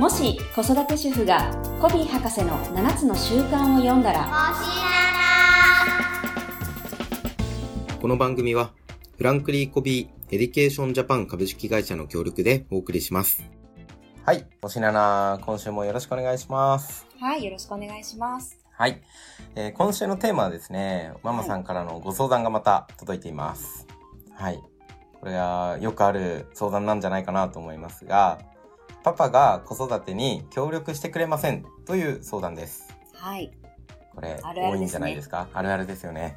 もし子育て主婦がコヴィー博士の7つの習慣を読んだらこの番組はフランクリン・コヴィー・エデュケーション・ジャパン株式会社の協力でお送りします。はい。おしなな、今週もよろしくお願いします。はいよろしくお願いしますはい。えー今週のテーマはですね、ママさんからのご相談がまた届いています。はい。これはよくある相談なんじゃないかなと思いますが、パパが子育てに協力してくれませんという相談です。はい。これ、あるあるね。多いんじゃないですか？あるあるですよね。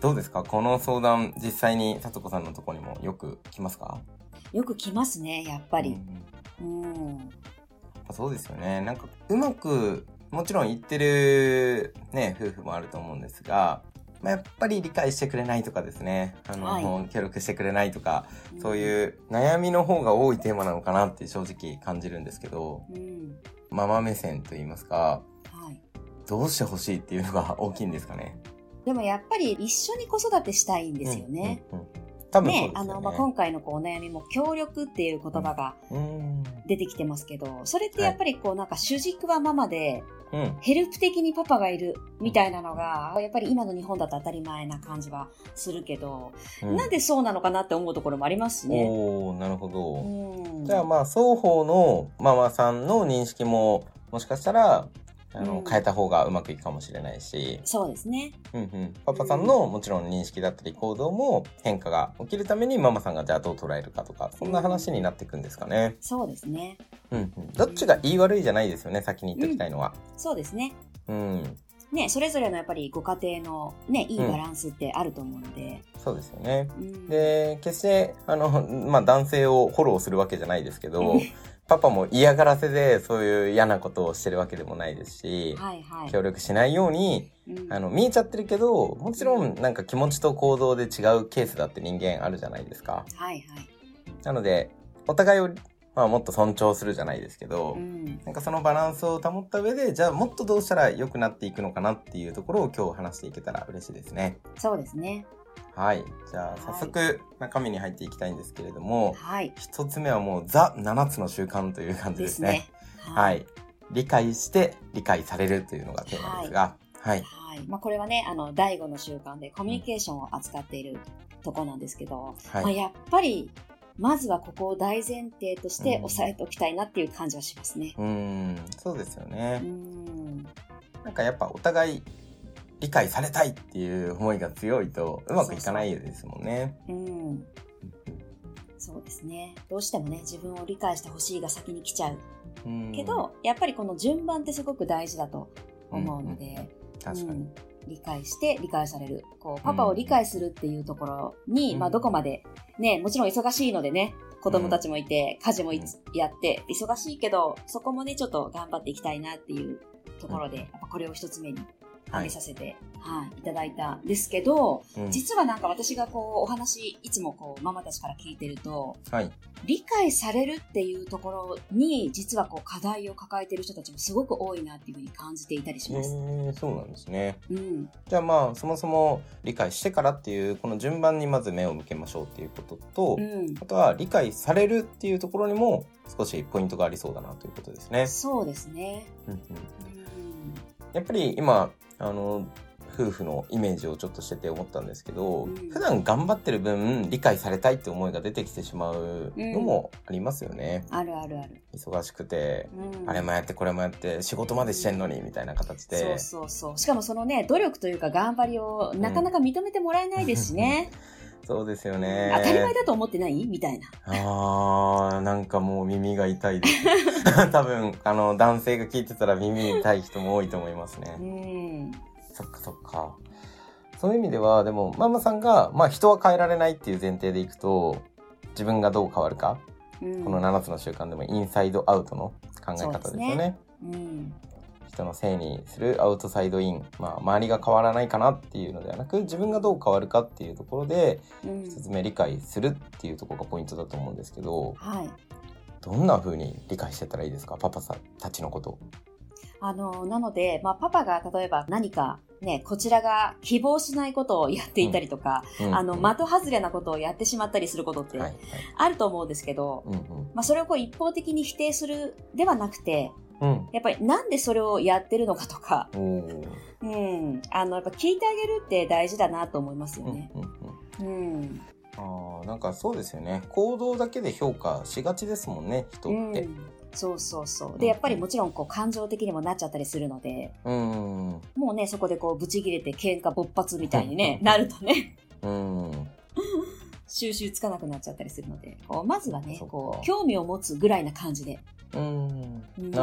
どうですか？この相談、実際にさとこさんのところにもよく来ますか？よく来ますねやっぱり。うんうん。そうですよね。なんか、うまく、もちろん言ってるね、夫婦もあると思うんですが、まあ、やっぱり理解してくれないとかですね、あの、はい協力してくれないとか、そうういう悩みの方が多いテーマなのかなって正直感じるんですけど、ん、うんママ目線と言いますか、はいどうしてほしいっていうのが大きいんですかね。でもやっぱり一緒に子育てしたいんですよね。うん。うんね。ねあの、まあ、今回のこうお悩みも協力っていう言葉がうん。出てきてますけど、それってやっぱりこうなんか主軸はママで、うん。ヘルプ的にパパがいるみたいなのが、やっぱり今の日本だと当たり前な感じはするけど、うんなんでそうなのかなって思うところもありますしね。おー、なるほど。うんじゃあまあ双方のママさんの認識ももしかしたらあの、うん変えた方がうまくいくかもしれないし、そうですね。うんうん、パパさんのもちろん認識だったり行動も変化が起きるためにママさんがじゃあどう捉えるかとかそんな話になっていくんですかね。そうですね。うんうん、どっちが言い悪いじゃないですよね先に言っておきたいのは。そうですね。うん、ね、それぞれのやっぱりご家庭のね、いいバランスってあると思うので。そうですよね。うんで決してあの、まあ、男性をフォローするわけじゃないですけどうん パパも嫌がらせでそういう嫌なことをしてるわけでもないですし、はいはい。協力しないようにうんあの、見えちゃってるけど、もちろんなんか気持ちと行動で違うケースだって人間あるじゃないですか。はいはい。なので、お互いを、まあもっと尊重するじゃないですけど、うんなんかそのバランスを保った上で、じゃあもっとどうしたら良くなっていくのかなっていうところを今日話していけたら嬉しいですね。そうですね。はい。じゃあ早速中身に入っていきたいんですけれども、はい。一つ目はもうザ7つの習慣という感じでですすね。ね。はい。理解して理解されるというのがテーマですが、はい。はい。まあ、これはね、あの、第五の習慣でコミュニケーションを扱っているとこなんですけど、はい。まあ、やっぱり、まずはここを大前提としてうん押さえておきたいなっていう感じはしますね。うーん、そうですよね。うん。なんかやっぱお互い理解されたいっていう思いが強いとうまくいかないですもんね。うん。そうですね。どうしてもね、自分を理解してほしいが先に来ちゃう。うんけど、やっぱりこの順番ってすごく大事だと思うので、確かに。うん理解して理解される。こう、パパを理解するっていうところに、うんまあどこまで、ね、もちろん忙しいのでね、子供たちもいて、家事もやって、忙しいけど、そこもね、ちょっと頑張っていきたいなっていうところで、やっぱこれを一つ目に挙げさせて、はい、いただいたんですけど、うん実はなんか私がこう、お話、いつもこう、ママたちから聞いてると、はい。理解されるっていうところに、実はこう、課題を抱えてる人たちもすごく多いなっていうふうに感じていたりしえます。ー、そうなんですね。うん。じゃあまあそもそも理解してからっていうこの順番にまず目を向けましょうっていうことと、うん。あとは理解されるっていうところにも少しポイントがありそうだなということですね。そうですね。うん。やっぱり今あの夫婦のイメージをちょっとしてて思ったんですけど、うん普段頑張ってる分理解されたいって思いが出てきてしまうのもありますよね。あるあるある。忙しくて、うん。あれもやってこれもやって仕事までしてんのにみたいな形で。そうそうそう。しかもそのね、努力というか頑張りをなかなか認めてもらえないですしね。そうですよね。当たり前だと思ってない？みたいな。あー、なんかもう耳が痛いです。多分、あの、男性が聞いてたら耳痛い人も多いと思いますうね。ん。そっかそっか。そういう意味では、でも、ママさんが、まあ人は変えられないっていう前提でいくと、自分がどう変わるか、うんこの7つの習慣でもインサイドアウトの考え方ですよね。ねうん。人のせいにするアウトサイドイン。まあ、周りが変わらないかなっていうのではなく、自分がどう変わるかっていうところで、うん。一つ目理解するっていうところがポイントだと思うんですけど、はい。どんな風に理解してたらいいですか？パパさんたちのこと。あの、なので、まあ、パパが例えば何かね、こちらが希望しないことをやっていたりとか、うんあの、的外れなことをやってしまったりすることってはいはい。あると思うんですけど、うんまあ、それをこう一方的に否定するではなくて、うん。うん。やっぱりなんでそれをやってるのかとか、うん、あの、やっぱ聞いてあげるって大事だなと思いますようんね。うんうん。うん。ああ、なんかそうですよね。行動だけで評価しがちですもんね、人って。うんそうそうそう。で、やっぱりもちろんこう感情的にもなっちゃったりするので、うん。もうね、そこでこうブチ切れて喧嘩勃発みたいにね、なるとね、うん。収集つかなくなっちゃったりするので、こうまずはねこう、興味を持つぐらいな感じで、うん。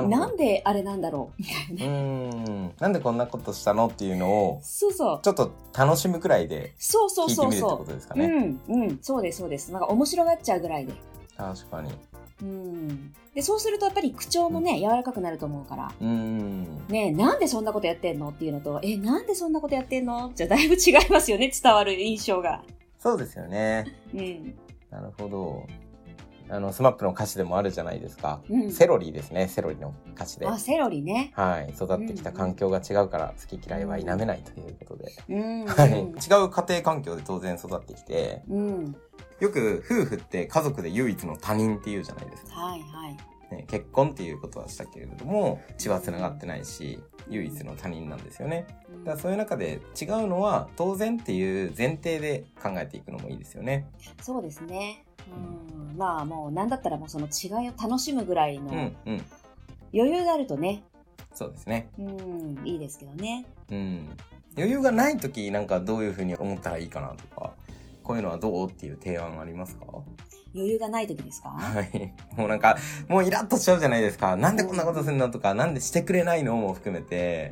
うんなんであれなんだろう？みたいなうね。ん。なんでこんなことしたの？っていうのを、そうそう。ちょっと楽しむくらいでそうそうそうそことですかう。ね。うん、うん、そうです、そうです。なんか面白がっちゃうぐらいで。確かに。うん。で、そうするとやっぱり口調もね、柔らかくなると思うから、うん。ねえ、なんでそんなことやってんの？っていうのと、え、なんでそんなことやってんの？じゃだいぶ違いますよね、伝わる印象が。そうですよね。うん。なるほど。あの、スマップの歌詞でもあるじゃないですか。うんセロリですね、セロリの歌詞で。あ、セロリね。はい。育ってきた環境が違うから、好き嫌いは否めないということで。うん。はい。違う家庭環境で当然育ってきて、うん。よく夫婦って家族で唯一の他人っていうじゃないですか。はいはい。ね、結婚っていうことはしたけれども、血は繋がってないし、唯一の他人なんですよね。うんだからそういう中で違うのは当然っていう前提で考えていくのもいいですよね。そうですね。うん。まあもう、なんだったらもうその違いを楽しむぐらいのうん、うん。余裕があるとね、そうですね。うん、いいですけどね。うん。余裕がない時なんかどういうふうに思ったらいいかなとか、こういうのはどうっていう提案ありますか？余裕がない時ですか？はい。もうなんか、もうイラッとしちゃうじゃないですか。なんでこんなことするのとか、なんでしてくれないのも含めて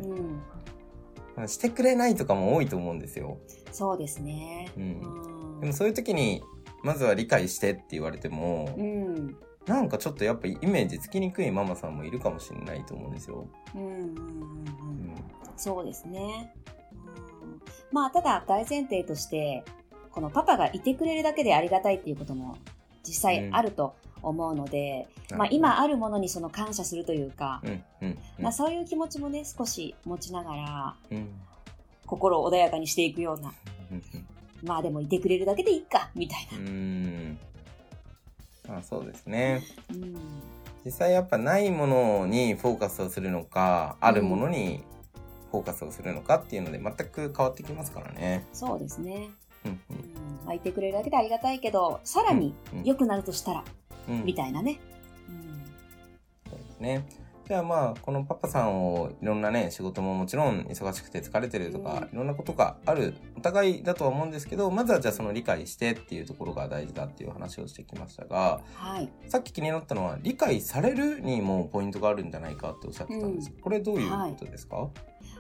う、ん。してくれないとかも多いと思うんですよ。そうですね。うんうんでもそういう時に、まずは理解してって言われても、うん。なんかちょっとやっぱイメージつきにくいママさんもいるかもしれないと思うんですよ。うんうんうんううんん。そうですね。うんまあ、ただ大前提として、このパパがいてくれるだけでありがたいっていうことも実際あると思うので、まあ、今あるものにその感謝するというか、うん、うん、うんまあ、そういう気持ちもね、少し持ちながら、うん、心を穏やかにしていくような、うん、まあでもいてくれるだけでいいか、みたいうん。うん。まあそうですね。な。うん。実際やっぱないものにフォーカスをするのか、あるものにフォーカスをするのかっていうので全く変わってきますからね。そうですね。うん、うん。まあ、いてくれるだけでありがたいけど、さらにうん良くなるとしたら、うん。みたいなね。うん。そうですね。じゃあまあ、このパパさんをいろんなね、仕事ももちろん忙しくて疲れてるとか、うん。いろんなことがある、お互いだとは思うんですけど、まずはじゃあその理解してっていうところが大事だっていう話をしてきましたが、はい。さっき気になったのは、理解されるにもポイントがあるんじゃないかっておっしゃってたんです。これどういうことですか、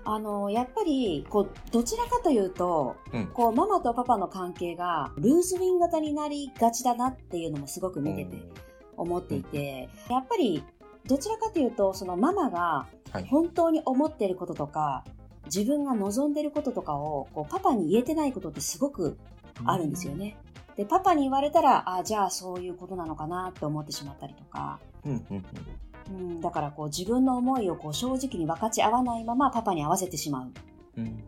あの、やっぱり、こう、どちらかというと、うん。こう、ママとパパの関係が、ルーズウィン型になりがちだなっていうのもすごく見てて思っていて、やっぱり、どちらかというと、そのママがはい。本当に思ってることとか、自分が望んでることとかを、こう、パパに言えてないことってすごくあるんですよね。で、パパに言われたら、あ、じゃあそういうことなのかなって思ってしまったりとか、うんうんうん、だからこう自分の思いをこう正直に分かち合わないままパパに合わせてしまう。うん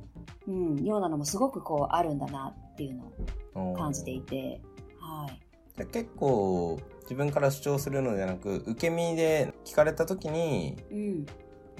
うん、ようなのもすごくこうあるんだなっていうのうんを感じていて、はい。結構自分から主張するのではなく受け身で聞かれた時に、うん。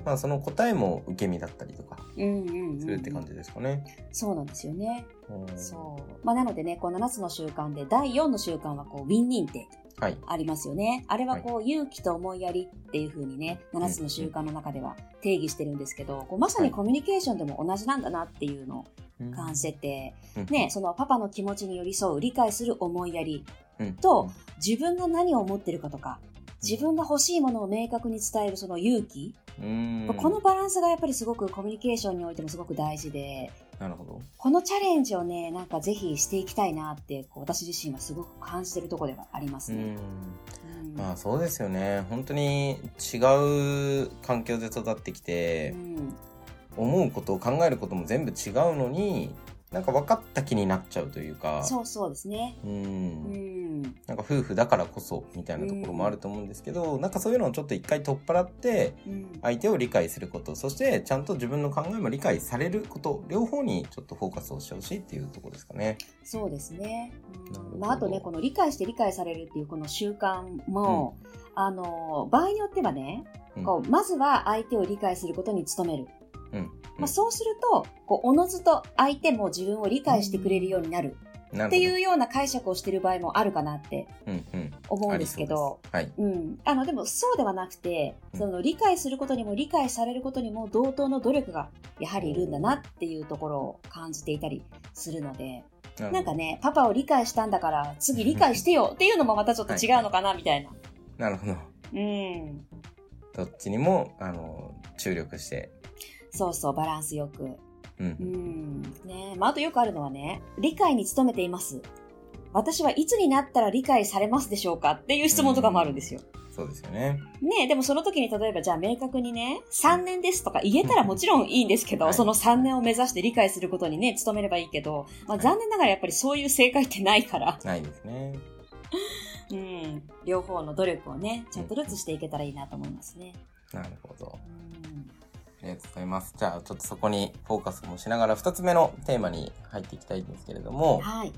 まあ、その答えも受け身だったりとかうんうんうんうんするって感じですかね。そうなんですよね。うんそう。まあなのでね、こう7つの習慣で第4の習慣はこうウィン認定はい。ありますよね。あれはこう勇気と思いやりっていう風にね、7つの習慣の中では定義してるんですけど、こうまさにコミュニケーションでも同じなんだなっていうのを感じてて、うんね、そのパパの気持ちに寄り添う、理解する思いやり、うんと自分が何を思ってるかとか、自分が欲しいものを明確に伝えるその勇気、うんこのバランスがやっぱりすごくコミュニケーションにおいてもすごく大事で、なるほど。このチャレンジをね、なんかぜひしていきたいなって、こう私自身はすごく感じてるところではありますね。まあそうですよね。本当に違う環境で育ってきてう、ん思うことを考えることも全部違うのに、なんか分かった気になっちゃうというか、そうそうですね。う。うんん。なんか夫婦だからこそみたいなところもあると思うんですけど、なんかそういうのをちょっと一回取っ払ってうん。相手を理解することそしてちゃんと自分の考えも理解されること両方にちょっとフォーカスをしてほしいっていうところですかね。そうですね。うん。まあ、あとね、この理解して理解されるっていうこの習慣も、あの、場合によってはね、うん。こう、まずは相手を理解することに努める。うん。まあ、そうすると、こう、おのずと相手も自分を理解してくれるようになるっていうような解釈をしてる場合もあるかなって思うんですけど、うん。あの、でもそうではなくて、うんその理解することにも理解されることにも同等の努力がやはりいるんだなっていうところを感じていたりするので、はい。なんかね、パパを理解したんだから次理解してよっていうのもまたちょっと違うのかなみたいな。なるほど。うん。どっちにも、あの、注力して。そうそう、バランスよく。う。うんん。ねまあ、あとよくあるのはね、理解に努めています。私はいつになったら理解されますでしょうかっていう質問とかもあるんですよ。そうですよね。ねでもその時に例えばじゃあ明確にね、3年ですとか言えたらもちろんいいんですけど、はいその3年を目指して理解することにね、努めればいいけど、まあ残念ながらやっぱりそういう正解ってないから、ないですね。うん、両方の努力をね、ちょっとずつしていけたらいいなと思いますね。なるほど。うんありがとうございます。じゃあ、ちょっとそこにフォーカスもしながら、二つ目のテーマに入っていきたいんですけれども、はい。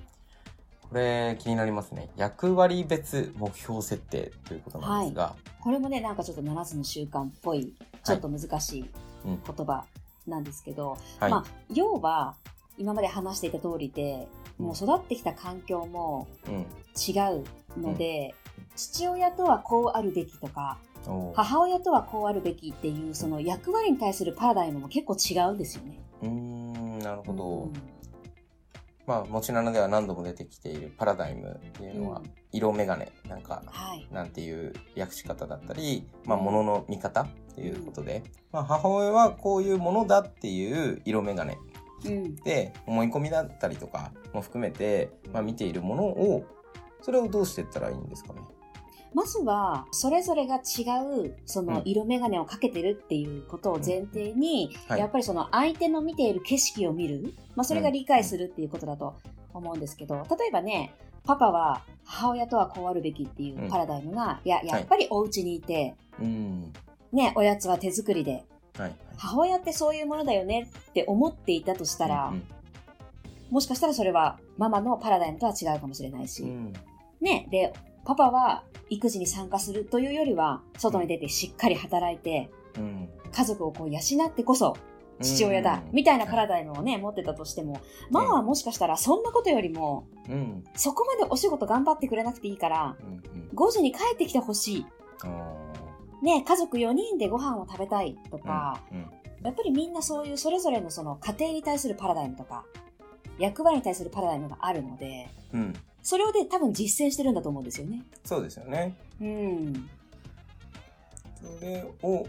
これ気になりますね。役割別目標設定ということなんですが、これもね、なんかちょっと7つの習慣っぽい、ちょっと難しいうん言葉なんですけど、はい。まあ、要は、今まで話していた通りで、もう育ってきた環境もうん。違うので、父親とはこうあるべきとか、母親とはこうあるべきっていう、その役割に対するパラダイムも結構違うんですよね。うーん、なるほど。うんまあ、もちなのでは何度も出てきているパラダイムっていうのは、うん色眼鏡なんか、はい。なんていう訳し方だったり、まあ、ものの見方っていうことで、まあ、母親はこういうものだっていう色眼鏡うん。で思い込みだったりとかも含めて、まあ、見ているものをそれをどうしていったらいいんですかね？まずは、それぞれが違う、そのうん。色眼鏡をかけてるっていうことを前提に、はい。やっぱりその相手の見ている景色を見る、まあそれが理解するっていうことだと思うんですけど、例えばね、パパは母親とはこうあるべきっていうパラダイムが、い。や、やっぱりお家にいて、うん。ね、おやつは手作りで、はい。母親ってそういうものだよねって思っていたとしたら、うん。もしかしたらそれはママのパラダイムとは違うかもしれないし、うん。ね、で、パパは育児に参加するというよりは、外に出てしっかり働いて、うん。家族をこう養ってこそ父親だ、うん。みたいなパラダイムをね、持ってたとしても、ママはもしかしたらそんなことよりも、うん。そこまでお仕事頑張ってくれなくていいから、うんうん。5時に帰ってきてほしい。あね、家族4人でご飯を食べたいとーか、うんやっぱりみんなそういうそれぞれのその家庭に対するパラダイムとか、役割に対するパラダイムがあるので、うんうんそれをで多分実践してるんだと思うんですよね。そうですよね。うん。それを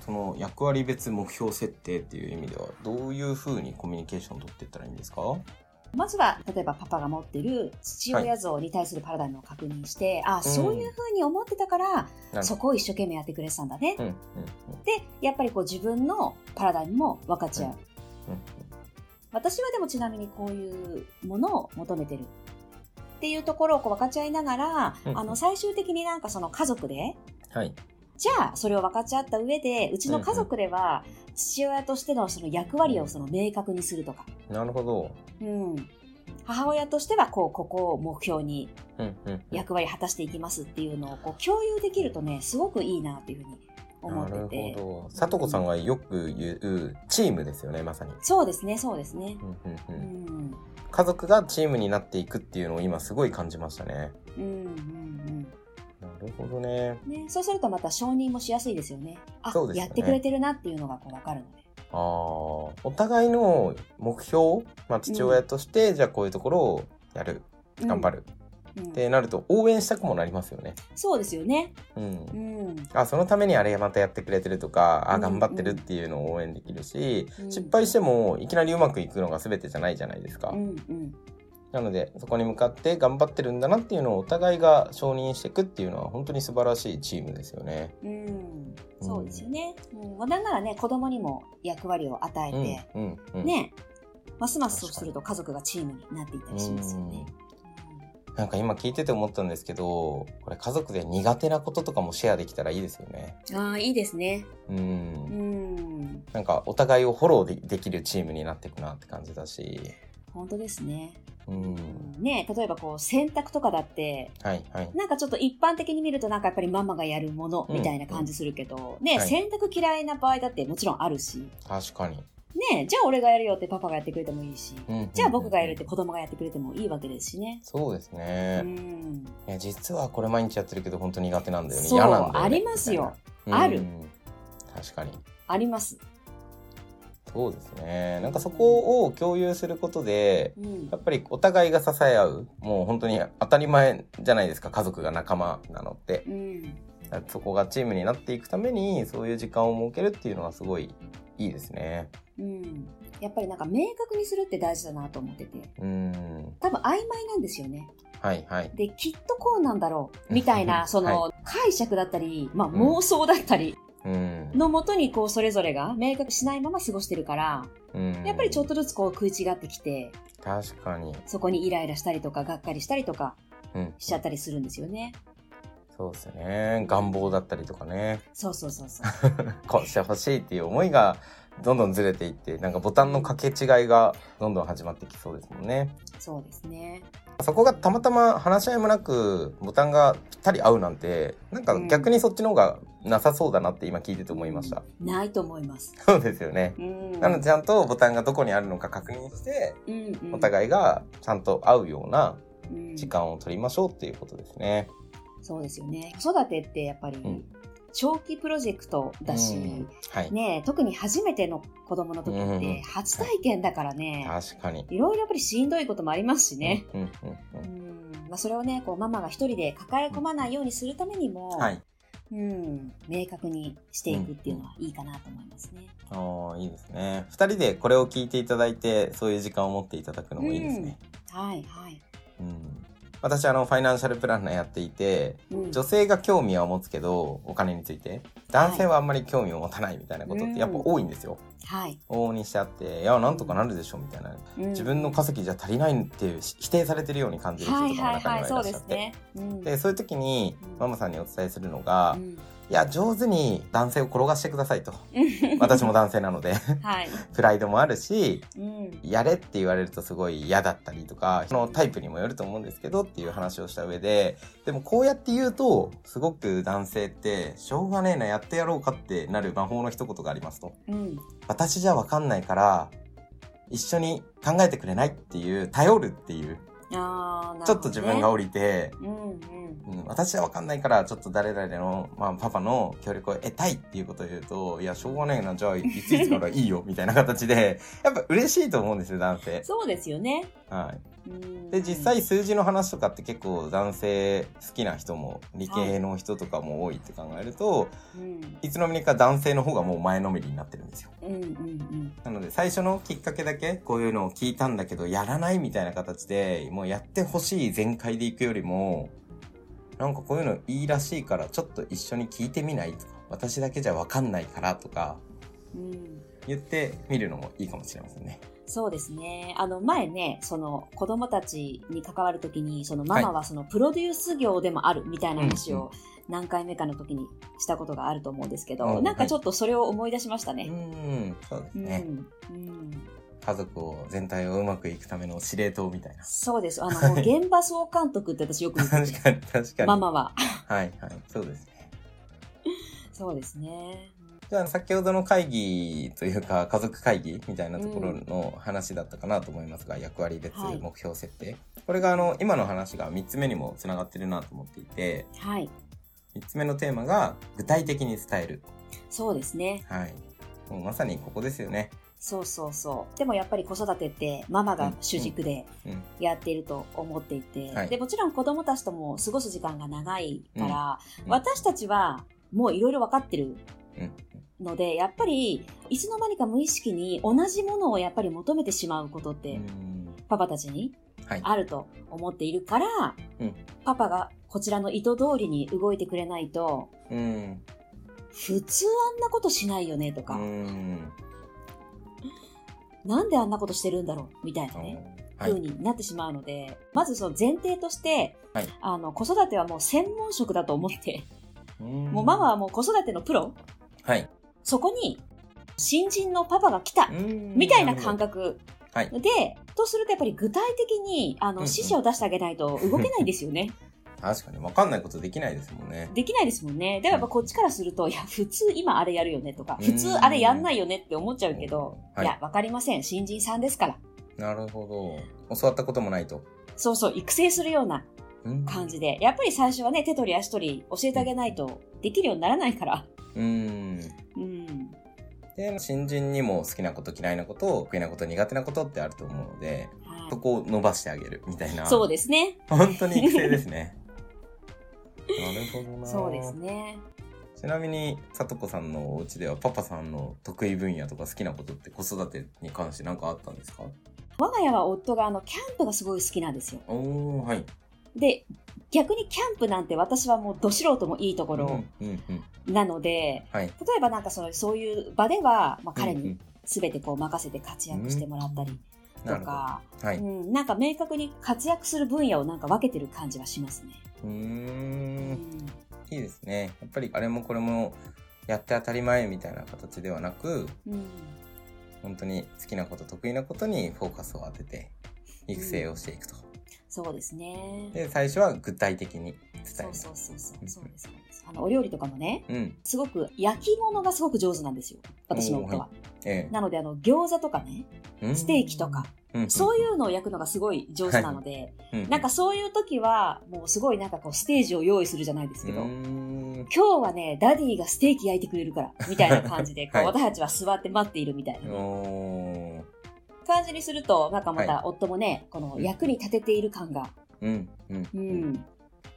その役割別目標設定っていう意味ではどういうふうにコミュニケーションを取っていったらいいんですか？まずは、例えばパパが持ってる父親像に対するパラダイムを確認して、あ、そういうふうに思ってたから、なるそこを一生懸命やってくれてたんだね。うんうんで、やっぱりこう自分のパラダイムも分かち合う。うん私はでもちなみにこういうものを求めてる。っていうところをこう分かち合いながら、うんあの、最終的になんかその家族で、はい。じゃあそれを分かち合った上で、うちの家族では父親としてのその役割をその明確にするとか、なるほど。うん。母親としてはこう、ここを目標に役割果たしていきますっていうのをこう共有できるとね、すごくいいなっていうふうに思なるってて。ほど。さとこさんがよく言うチームですよね、まさに。そうですね、そうですね。うんうんううんん。家族がチームになっていくっていうのを今すごい感じましたね。うん、うん、なるほどね。うん。ね、そうするとまた承認もしやすいですよね。あ、そうですよねやってくれてるなっていうのがこうわかるので。ああ、お互いの目標、まあ、父親として、じゃあこういうところをやる、頑張る、うんってなると応援したくもなりますよね。そうですよね。うんう。ん。あ、そのためにあれまたやってくれてるとか、あ、うん頑張ってるっていうのを応援できるし、うん失敗してもいきなりうまくいくのが全てじゃないじゃないですか。うん、うん。なので、そこに向かって頑張ってるんだなっていうのをお互いが承認していくっていうのは本当に素晴らしいチームですよね。うん。そうですよね。うん。まあなんならね、子供にも役割を与えうんて、、うん、うん。ね、ますますそうすると家族がチームになっていったりしますよね。なんか今聞いてて思ったんですけど、これ家族で苦手なこととかもシェアできたらいいですよね。ああ、いいですね。う。うんん。なんかお互いをフォローでできるチームになっていくなって感じだし。本当ですね。うん。ね例えばこう、洗濯とかだって、はいはい。なんかちょっと一般的に見るとなんかやっぱりママがやるものみたいな感じするけど、ね、はい洗濯嫌いな場合だってもちろんあるし、確かに。ねじゃあ俺がやるよってパパがやってくれてもいいし、うんじゃあ僕がやるって子供がやってくれてもいいわけですしね。そうですうね。ん。いや実はこれ毎日やってるけど本当苦手なんだよね。そう嫌なんだよね。ありますよ。あるうん確かに。あります。そうですね。なんかそこを共有することで、うんや。っぱりお互いが支え合う。もう本当に当たり前じゃないですか。家族が仲間なのって。うん。そこがチームになっていくために、そういう時間を設けるっていうのはすごいいいですね。うん。やっぱりなんか明確にするって大事だなと思ってて。うん。多分曖昧なんですよね。はいはい。で、きっとこうなんだろう。みたいな、その、は解釈だったり、まあうん妄想だったりうん。のもとにこうそれぞれが明確しないまま過ごしてるから、うんやっぱりちょっとずつこう食い違ってきて、確かに。そこにイライラしたりとか、がっかりしたりとかうん。しちゃったりするんですよね。そうですね。願望だったりとかね。そうそうそうそう。こうしてほしいっていう思いがどんどんずれていって、なんかボタンの掛け違いがどんどん始まってきそうですもんね。そうですね。そこがたまたま話し合いもなくボタンがぴったり合うなんて、なんか逆にそっちの方がなさそうだなって今聞いてて思いました。ないと思います。そうですよね。うん。なのでちゃんとボタンがどこにあるのか確認して、うんうん、お互いがちゃんと合うようなうん時間を取りましょうっていうことですね。そうですよね。子育てってやっぱりん長期プロジェクトだし、うんはい。ね特に初めての子供の時っうんて初体験だからね、確かに。いろいろやっぱりしんどいこともありますしね。うんうんううんんまあ、それをね、こうママが一人で抱え込まないようにするためにも、はい。うん、明確にしていくっていうのはいいかなと思いますね。ああ、いいですね。二人でこれを聞いていただいて、そういう時間を持っていただくのもいいですね。はいはい。うん。私、あの、ファイナンシャルプランナーやっていて、うん女性が興味は持つけど、お金について、男性はあんまり興味を持たないみたいなことってやっぱ多いんですよ。はい。往々にしちゃって、いや、なんとかなるでしょ、みたいな。うん自分の稼ぎじゃ足りないっていう、否定されてるように感じる人はいとかも中にはいらっしゃって。ですね。うんで、そういう時にうん、ママさんにお伝えするのが、うんいや、上手に男性を転がしてくださいと。私も男性なので、はい。プライドもあるし、うん。やれって言われるとすごい嫌だったりとか、そのタイプにもよると思うんですけどっていう話をした上で、でもこうやって言うと、すごく男性って、しょうがねえな、やってやろうかってなる魔法の一言がありますと。うん。私じゃわかんないから、一緒に考えてくれないっていう、頼るっていう、あねちょっと自分が降りて、うんうん。うん私はわかんないから、ちょっと誰々の、まあ、パパの協力を得たいっていうことを言うと、いや、しょうがないな、じゃあ、いついつからいいよ、みたいな形で、やっぱ嬉しいと思うんですよ、男性。そうですよね。はい。うんで、実際数字の話とかって結構男性好きな人も、理系の人とかも多いって考えると、うん。いつの間にか男性の方がもう前のめりになってるんですよ。うんうんうん。なので、最初のきっかけだけ、こういうのを聞いたんだけど、やらないみたいな形で、もうやってほしい全開で行くよりも、なんかこういうのいいらしいから、ちょっと一緒に聞いてみないとか、私だけじゃわかんないからとか、うん。言ってみるのもいいかもしれませんね。そうですね。あの、前ね、その、子供たちに関わるときに、その、ママはその、プロデュース業でもあるみたいな話を、何回目かの時にしたことがあると思うんですけど、うんなんかちょっとそれを思い出しましたうね。ん、そうですうん。ね。うん。家族を、全体をうまくいくための司令塔みたいな。そうです。あの、現場総監督って私よく言って 確かに、確かに。ママは。はい、はい。そうですね。そうですね。じゃあ、先ほどの会議というか、家族会議みたいなところの話だったかなと思いますが、役割別はい目標設定。これが、あの、今の話が3つ目にもつながってるなと思っていて、はい。3つ目のテーマが、具体的に伝える。そうですね。はい。もうまさにここですよね。そうそうそう。でもやっぱり子育てってママが主軸でうん。やっていると思っていて、はいでもちろん子供たちとも過ごす時間が長いから、うん私たちはもういろいろ分かってるうん。ので、やっぱりいつの間にか無意識に同じものをやっぱり求めてしまうことって、うんパパたちにはい。あると思っているから、うんパパがこちらの意図通りに動いてくれないと、うん。普通あんなことしないよねとか、うん。なんであんなことしてるんだろうみたいなね。はい風になってしまうので、まずその前提として、はいあの、子育てはもう専門職だと思って、ももうママはもう子育てのプロ、はい。そこに、新人のパパが来た、みみたいな感。覚。はいで、とするとやっぱり具体的に、あの、うんうん指示を出してあげないと動けないですよね。確かに、わかんないことできないですもんね。できないですもんね。でもやっぱこっちからすると、いや、普通今あれやるよねとか、うん普通あれやんないよねって思っちゃうけど、はいいや、わかりません。新人さんですから。なるほど。教わったこともないと。そうそう、育成するようなうん感じで。やっぱり最初はね、手取り足取り教えてあげないとできるようにならないから。うん。うん。で、新人にも好きなこと、嫌いなこと、得意なこと、苦手なことってあると思うので、はいそこを伸ばしてあげるみたいな。そうですね。本当に育成ですね。なるほどな。そうですね。ちなみに、さとこさんのお家では、パパさんの得意分野とか好きなことって子育てに関して何かあったんですか？我が家は夫があの、キャンプがすごい好きなんですよ。おー、はい。で、逆にキャンプなんて私はもうど素人もいいところうん、うん、うん。なので、はい。例えばなんかそのそういう場では、まあ、彼に全てこう任せて活躍してもらったり。とか、はい。う、うんなんか明確に活躍する分野をなんか分けてる感じはしますね。ー。うんんいいですね。やっぱりあれもこれもやって当たり前みたいな形ではなく、うん本当に好きなこと、得意なことにフォーカスを当てて、育成をしていくと。そうですね。で、最初は具体的に伝える。そうそうそうそうそうですそうです。あのお料理とかもね、うん。すごく焼き物がすごく上手なんですよ。私の夫は。えなのであの餃子とかね、え。ステーキとか、うん、そういうのを焼くのがすごい上手なので、うん、なんかそういう時はもうすごいなんかこうステージを用意するじゃないですけど。今日はね、 Daddy がステーキ焼いてくれるから、みたいな感じで、こう、はい私たちは座って待っているみたいな感じにすると、なんかまはた夫もね、この役に立てている感が、うん、うん、ううん。ん、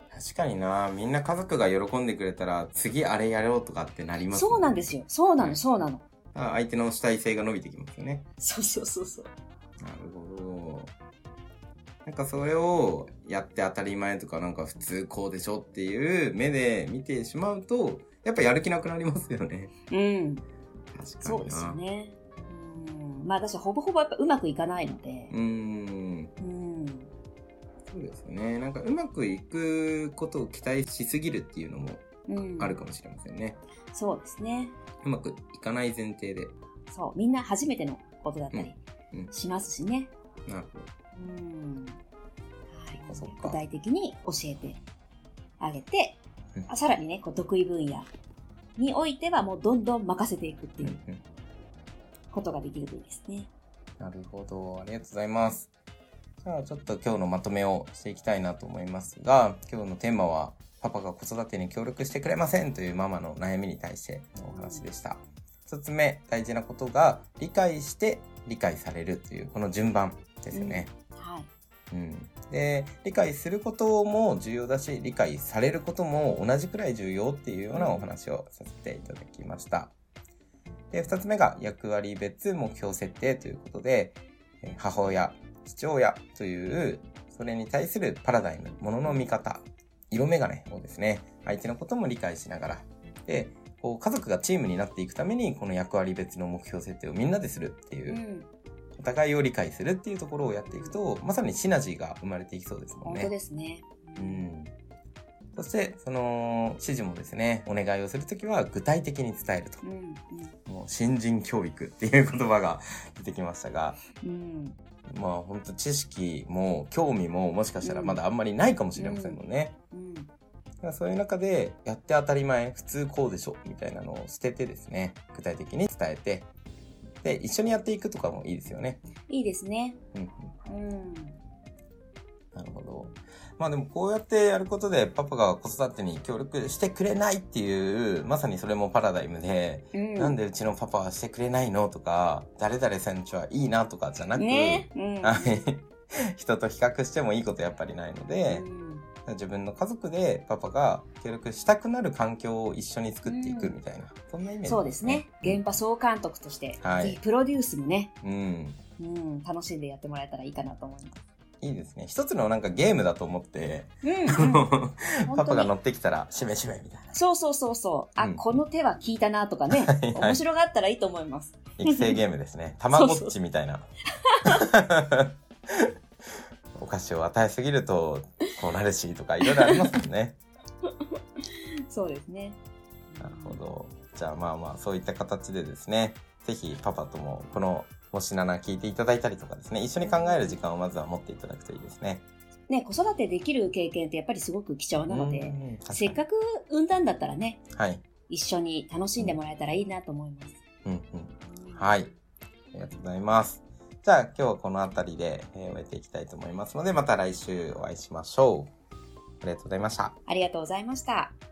確かになみんな家族が喜んでくれたら、次あれやろうとかってなりますそうなんですよ。よ。そうなの、はいそうなの。あ相手の主体性が伸びてきますよね。そうそうそうそう。なるほど。なんかそれをやって当たり前とかなんか普通こうでしょっていう目で見てしまうと、やっぱやる気なくなりますよね。うん、確かにな。そうですよね。うん、まあ私ほぼほぼやっぱうまくいかないのでう、ーん。うん、そうですよね。なんかうまくいくことを期待しすぎるっていうのもうん、あるかもしれませんね。そうですね。うまくいかない前提で。そう、みんな初めてのことだったりうんうんしますしね。なるほど。うん。はい具体的に教えてあげて、うんあさらにね、こう得意分野においてはもうどんどん任せていくってうんいううんことができるといいですね。なるほど。ありがとうございます。じゃあちょっと今日のまとめをしていきたいなと思いますが、今日のテーマは、パパが子育てに協力してくれませんというママの悩みに対してのお話でした。一つ目、大事なことが、理解して理解されるという、この順番ですよね。はい。うん。で、理解することも重要だし、理解されることも同じくらい重要っていうようなお話をさせていただきました。で、二つ目が役割別目標設定ということで、えー母親、父親という、それに対するパラダイム、ものの見方、色眼鏡をですね、相手のことも理解しながら、で、こう家族がチームになっていくために、この役割別の目標設定をみんなでするっていうう、ん。お互いを理解するっていうところをやっていくと、まさにシナジーが生まれていきそうですもん本当ね。ですね。うん。そして、その、指示もですね、お願いをするときは具体的に伝えると。うん。もう、新人教育っていう言葉が出てきましたが、うん。うん。まあ、本当知識も興味ももしかしたらまだあんまりないかもしれませんもんね。うん。だからそういう中で、やって当たり前、普通こうでしょ、みたいなのを捨ててですね、具体的に伝えて、で、一緒にやっていくとかもいいですよね。いいですね。うんうん。まあでもこうやってやることでパパが子育てに協力してくれないっていう、まさにそれもパラダイムで、うん。なんでうちのパパはしてくれないのとか、誰々さんちはいいなとかじゃなく、ね。うん。はい。人と比較してもいいことやっぱりないのでう、ん自分の家族でパパが協力したくなる環境を一緒に作っていくみたいな、そんなイメージそうですね。現場総監督として、はいぜひプロデュースもね、うん。うん、楽しんでやってもらえたらいいかなと思います。いいですね。一つのなんかゲームだと思って、うん、パパが乗にってきたら、しめしめみたいな。そうそうそうそう。あ、うんこの手は効いたなとかね、はいはい面白がったらいいと思います。育成ゲームですね。たまごっちみたいな。菓子を与えすぎるとこうなるしとかいろいろありますもんね。そうですね。なるほど。じゃあまあまあそういった形でですね、ぜひパパともこのもし7聞いていただいたりとかですね、一緒に考える時間をまずは持っていただくといいですね。ね、子育てできる経験ってやっぱりすごく貴重なので、うんせっかく産んだんだったらね、はい。一緒に楽しんでもらえたらいいなと思います。うんうん。はい。ありがとうございます。じゃあ今日はこの辺りで、えー終えていきたいと思いますので、また来週お会いしましょう。ありがとうございました。ありがとうございました。